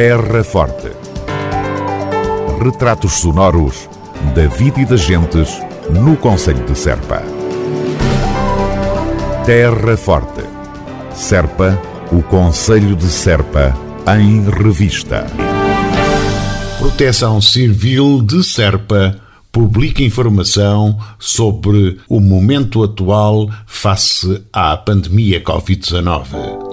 Terra Forte. Retratos sonoros da vida e das gentes no Conselho de Serpa. Terra Forte. Serpa, o Conselho de Serpa, em revista. Proteção Civil de Serpa publica informação sobre o momento atual face à pandemia Covid-19.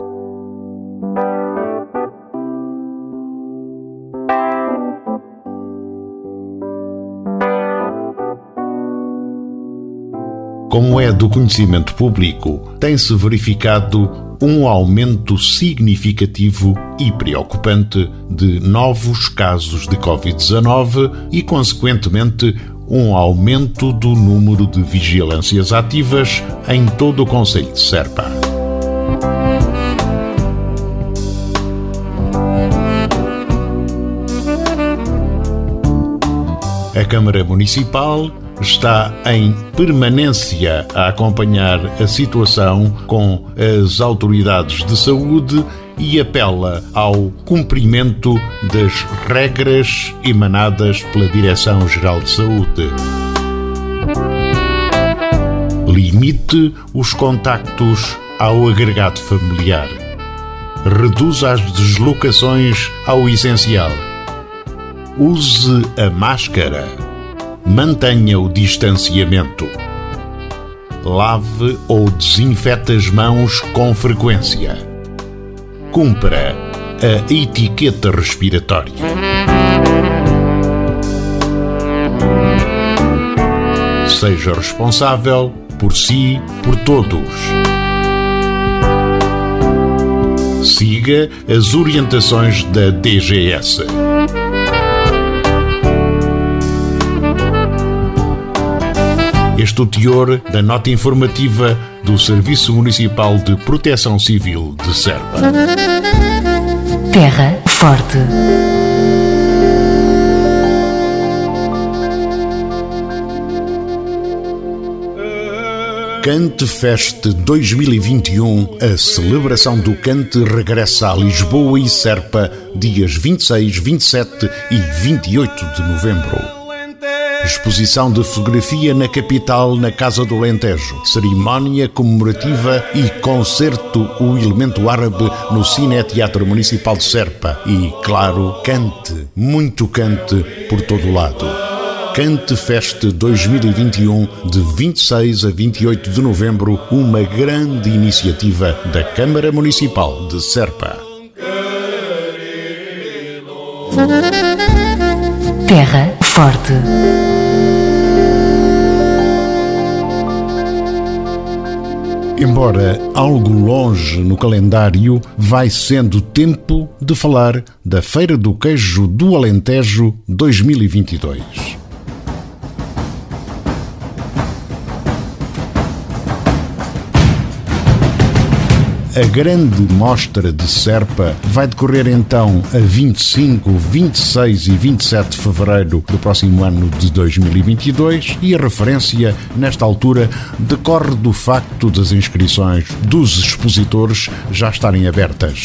Como é do conhecimento público, tem-se verificado um aumento significativo e preocupante de novos casos de Covid-19 e, consequentemente, um aumento do número de vigilâncias ativas em todo o Conselho de Serpa. A Câmara Municipal está em permanência a acompanhar a situação com as autoridades de saúde e apela ao cumprimento das regras emanadas pela Direção-Geral de Saúde. Limite os contactos ao agregado familiar. Reduza as deslocações ao essencial. Use a máscara Mantenha o distanciamento. Lave ou desinfete as mãos com frequência. Cumpra a etiqueta respiratória. Seja responsável por si, por todos. Siga as orientações da DGS. Este o teor da nota informativa do Serviço Municipal de Proteção Civil de Serpa. Terra Forte. Cante Fest 2021, a celebração do cante regressa a Lisboa e Serpa dias 26, 27 e 28 de novembro. Exposição de fotografia na capital, na Casa do Alentejo. Cerimónia comemorativa e concerto O Elemento Árabe no Cine Teatro Municipal de Serpa. E, claro, cante, muito cante por todo lado. Cante Fest 2021, de 26 a 28 de novembro, uma grande iniciativa da Câmara Municipal de Serpa. Terra Forte. Embora algo longe no calendário, vai sendo tempo de falar da Feira do Queijo do Alentejo 2022. A grande mostra de Serpa vai decorrer então a 25, 26 e 27 de fevereiro do próximo ano de 2022 e a referência, nesta altura, decorre do facto das inscrições dos expositores já estarem abertas.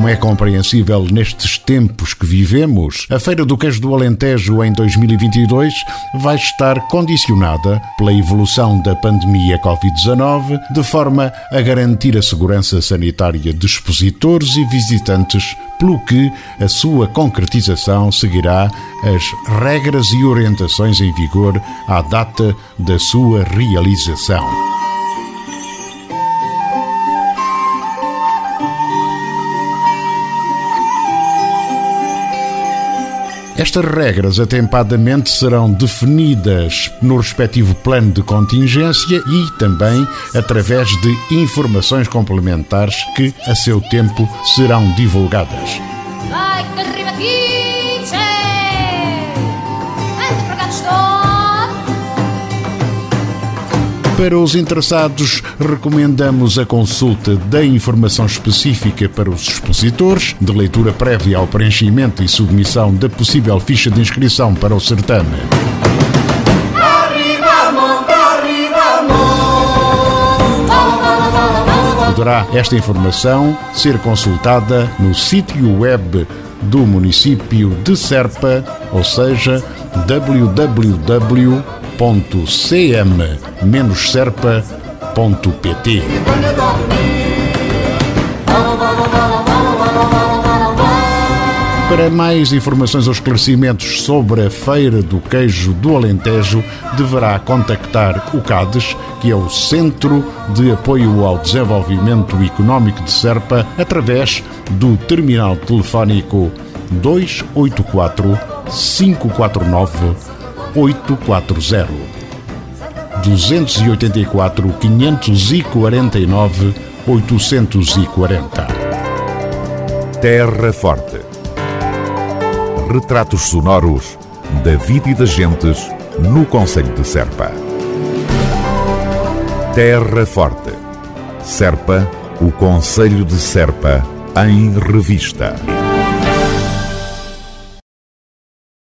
Como é compreensível nestes tempos que vivemos, a Feira do Queijo do Alentejo em 2022 vai estar condicionada pela evolução da pandemia Covid-19, de forma a garantir a segurança sanitária de expositores e visitantes, pelo que a sua concretização seguirá as regras e orientações em vigor à data da sua realização. Estas regras atempadamente serão definidas no respectivo plano de contingência e também através de informações complementares que, a seu tempo, serão divulgadas. Para os interessados, recomendamos a consulta da informação específica para os expositores, de leitura prévia ao preenchimento e submissão da possível ficha de inscrição para o certame. poderá esta informação ser consultada no sítio web do município de Serpa, ou seja, www.cm-serpa.pt. Para mais informações ou esclarecimentos sobre a Feira do Queijo do Alentejo, deverá contactar o CADES, que é o Centro de Apoio ao Desenvolvimento Económico de Serpa, através do terminal telefónico 284 549 840 284 549 840 Terra Forte Retratos sonoros da vida e das gentes no Conselho de Serpa. Terra Forte. Serpa, o Conselho de Serpa, em revista.